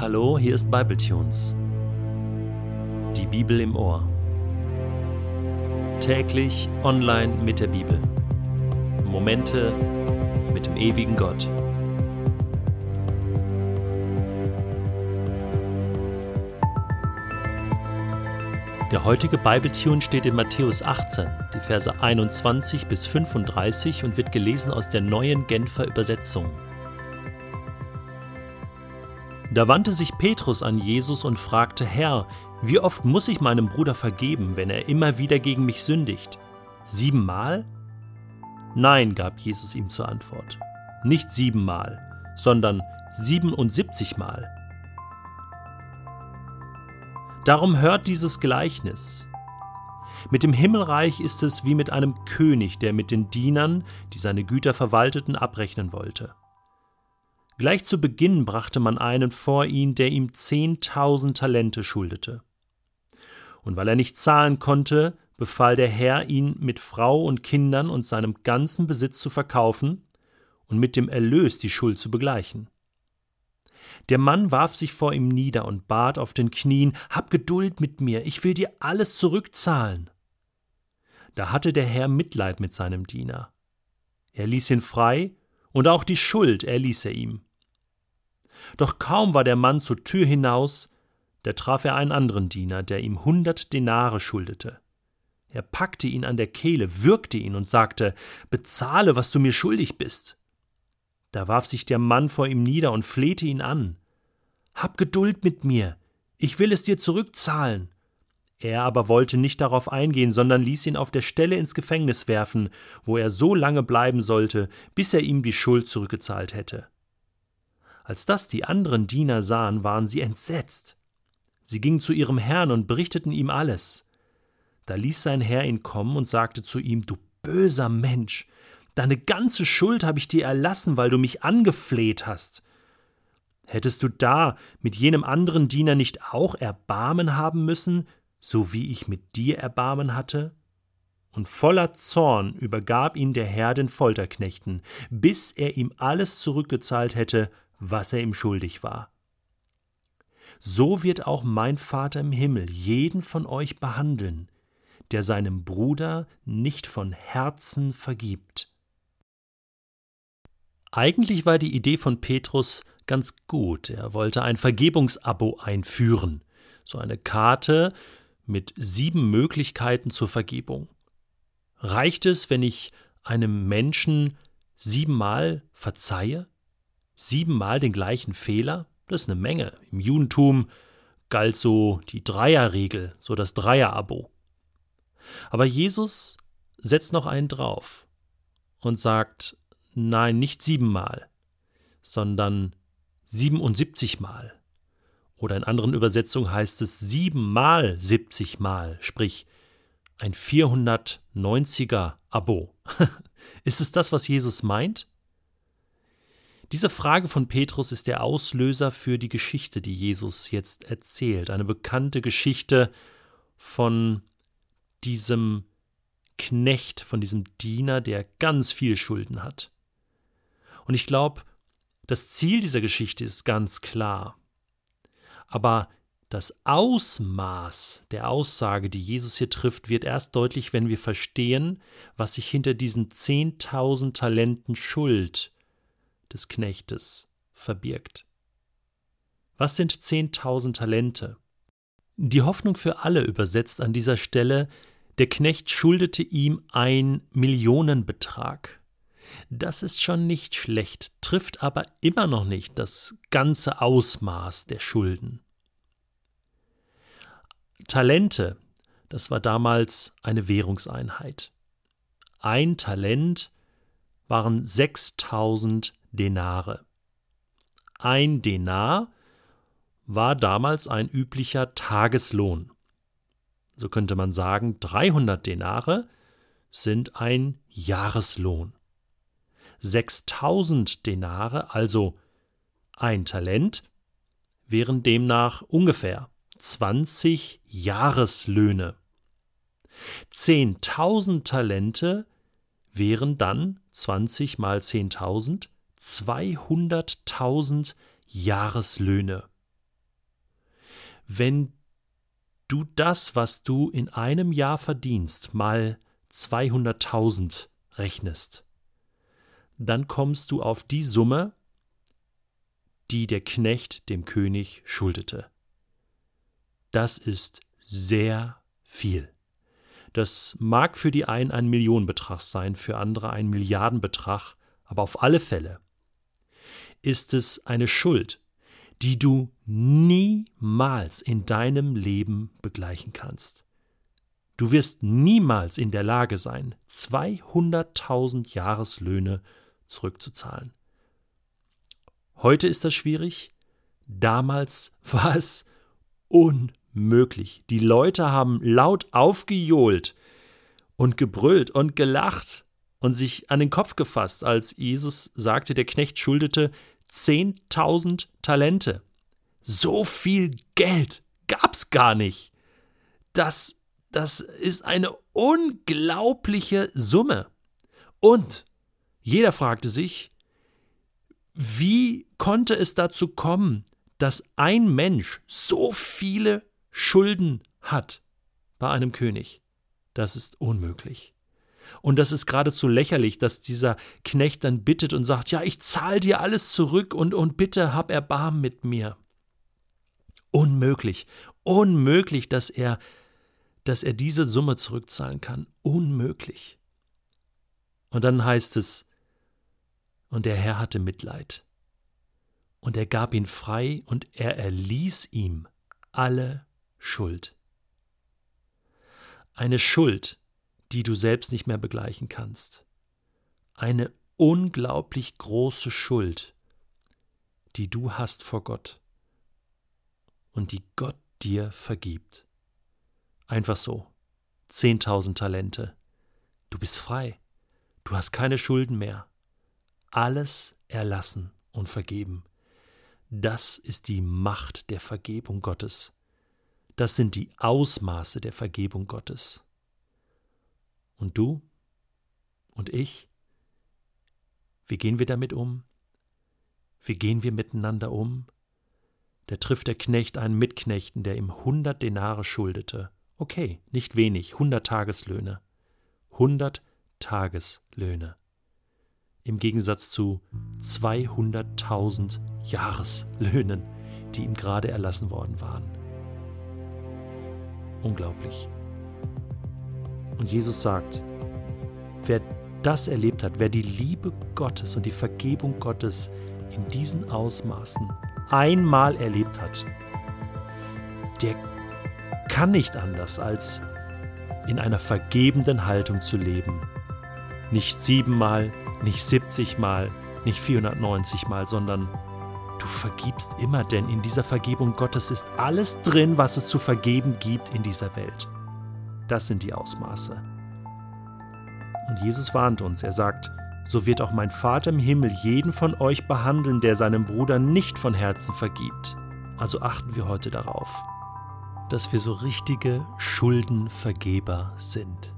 Hallo, hier ist Bibletunes. Die Bibel im Ohr. Täglich online mit der Bibel. Momente mit dem ewigen Gott. Der heutige Bibletune steht in Matthäus 18, die Verse 21 bis 35 und wird gelesen aus der neuen Genfer Übersetzung. Da wandte sich Petrus an Jesus und fragte, Herr, wie oft muss ich meinem Bruder vergeben, wenn er immer wieder gegen mich sündigt? Siebenmal? Nein, gab Jesus ihm zur Antwort. Nicht siebenmal, sondern siebenundsiebzigmal. Darum hört dieses Gleichnis. Mit dem Himmelreich ist es wie mit einem König, der mit den Dienern, die seine Güter verwalteten, abrechnen wollte. Gleich zu Beginn brachte man einen vor ihn, der ihm zehntausend Talente schuldete. Und weil er nicht zahlen konnte, befahl der Herr, ihn mit Frau und Kindern und seinem ganzen Besitz zu verkaufen und mit dem Erlös die Schuld zu begleichen. Der Mann warf sich vor ihm nieder und bat auf den Knien Hab Geduld mit mir, ich will dir alles zurückzahlen. Da hatte der Herr Mitleid mit seinem Diener. Er ließ ihn frei, und auch die Schuld erließ er ihm. Doch kaum war der Mann zur Tür hinaus, da traf er einen anderen Diener, der ihm hundert Denare schuldete. Er packte ihn an der Kehle, würgte ihn und sagte Bezahle, was du mir schuldig bist. Da warf sich der Mann vor ihm nieder und flehte ihn an. Hab Geduld mit mir, ich will es dir zurückzahlen. Er aber wollte nicht darauf eingehen, sondern ließ ihn auf der Stelle ins Gefängnis werfen, wo er so lange bleiben sollte, bis er ihm die Schuld zurückgezahlt hätte. Als das die anderen Diener sahen, waren sie entsetzt. Sie gingen zu ihrem Herrn und berichteten ihm alles. Da ließ sein Herr ihn kommen und sagte zu ihm, Du böser Mensch, deine ganze Schuld habe ich dir erlassen, weil du mich angefleht hast. Hättest du da mit jenem anderen Diener nicht auch Erbarmen haben müssen, so wie ich mit dir Erbarmen hatte? Und voller Zorn übergab ihn der Herr den Folterknechten, bis er ihm alles zurückgezahlt hätte, was er ihm schuldig war. So wird auch mein Vater im Himmel jeden von euch behandeln, der seinem Bruder nicht von Herzen vergibt. Eigentlich war die Idee von Petrus ganz gut. Er wollte ein Vergebungsabo einführen, so eine Karte mit sieben Möglichkeiten zur Vergebung. Reicht es, wenn ich einem Menschen siebenmal verzeihe? Siebenmal den gleichen Fehler, das ist eine Menge. Im Judentum galt so die Dreierregel, so das Dreierabo. Aber Jesus setzt noch einen drauf und sagt, nein, nicht siebenmal, sondern 77 Mal. Oder in anderen Übersetzungen heißt es siebenmal 70 Mal, sprich ein 490er Abo. Ist es das, was Jesus meint? Diese Frage von Petrus ist der Auslöser für die Geschichte, die Jesus jetzt erzählt. Eine bekannte Geschichte von diesem Knecht, von diesem Diener, der ganz viel Schulden hat. Und ich glaube, das Ziel dieser Geschichte ist ganz klar. Aber das Ausmaß der Aussage, die Jesus hier trifft, wird erst deutlich, wenn wir verstehen, was sich hinter diesen 10.000 Talenten Schuld des Knechtes verbirgt. Was sind 10.000 Talente? Die Hoffnung für alle übersetzt an dieser Stelle, der Knecht schuldete ihm ein Millionenbetrag. Das ist schon nicht schlecht, trifft aber immer noch nicht das ganze Ausmaß der Schulden. Talente, das war damals eine Währungseinheit. Ein Talent waren 6000 Denare. Ein Denar war damals ein üblicher Tageslohn. So könnte man sagen, 300 Denare sind ein Jahreslohn. 6000 Denare, also ein Talent, wären demnach ungefähr 20 Jahreslöhne. 10.000 Talente wären dann 20 mal 10.000 200.000 Jahreslöhne. wenn du das, was du in einem Jahr verdienst, mal 200.000 rechnest, dann kommst du auf die Summe, die der Knecht dem König schuldete. Das ist sehr viel. Das mag für die einen ein Millionenbetrag sein, für andere ein Milliardenbetrag, aber auf alle Fälle ist es eine Schuld, die du niemals in deinem Leben begleichen kannst. Du wirst niemals in der Lage sein, 200.000 Jahreslöhne zurückzuzahlen. Heute ist das schwierig, damals war es unmöglich. Die Leute haben laut aufgejohlt und gebrüllt und gelacht und sich an den Kopf gefasst, als Jesus sagte, der Knecht schuldete 10.000 Talente. So viel Geld gab's gar nicht. Das, das ist eine unglaubliche Summe. Und jeder fragte sich, wie konnte es dazu kommen, dass ein Mensch so viele Schulden hat bei einem König? Das ist unmöglich. Und das ist geradezu lächerlich, dass dieser Knecht dann bittet und sagt, ja, ich zahle dir alles zurück und, und bitte hab Erbarm mit mir. Unmöglich, unmöglich, dass er, dass er diese Summe zurückzahlen kann. Unmöglich. Und dann heißt es, und der Herr hatte Mitleid. Und er gab ihn frei und er erließ ihm alle Schuld. Eine Schuld, die du selbst nicht mehr begleichen kannst. Eine unglaublich große Schuld, die du hast vor Gott und die Gott dir vergibt. Einfach so. Zehntausend Talente. Du bist frei. Du hast keine Schulden mehr. Alles erlassen und vergeben. Das ist die Macht der Vergebung Gottes. Das sind die Ausmaße der Vergebung Gottes. Und du und ich, wie gehen wir damit um? Wie gehen wir miteinander um? Da trifft der Knecht einen Mitknechten, der ihm hundert Denare schuldete. Okay, nicht wenig, hundert Tageslöhne. Hundert Tageslöhne. Im Gegensatz zu 200.000 Jahreslöhnen, die ihm gerade erlassen worden waren. Unglaublich. Und Jesus sagt, wer das erlebt hat, wer die Liebe Gottes und die Vergebung Gottes in diesen Ausmaßen einmal erlebt hat, der kann nicht anders als in einer vergebenden Haltung zu leben. Nicht siebenmal, nicht siebzigmal, nicht 490 Mal, sondern du vergibst immer, denn in dieser Vergebung Gottes ist alles drin, was es zu vergeben gibt in dieser Welt. Das sind die Ausmaße. Und Jesus warnt uns, er sagt, so wird auch mein Vater im Himmel jeden von euch behandeln, der seinem Bruder nicht von Herzen vergibt. Also achten wir heute darauf, dass wir so richtige Schuldenvergeber sind.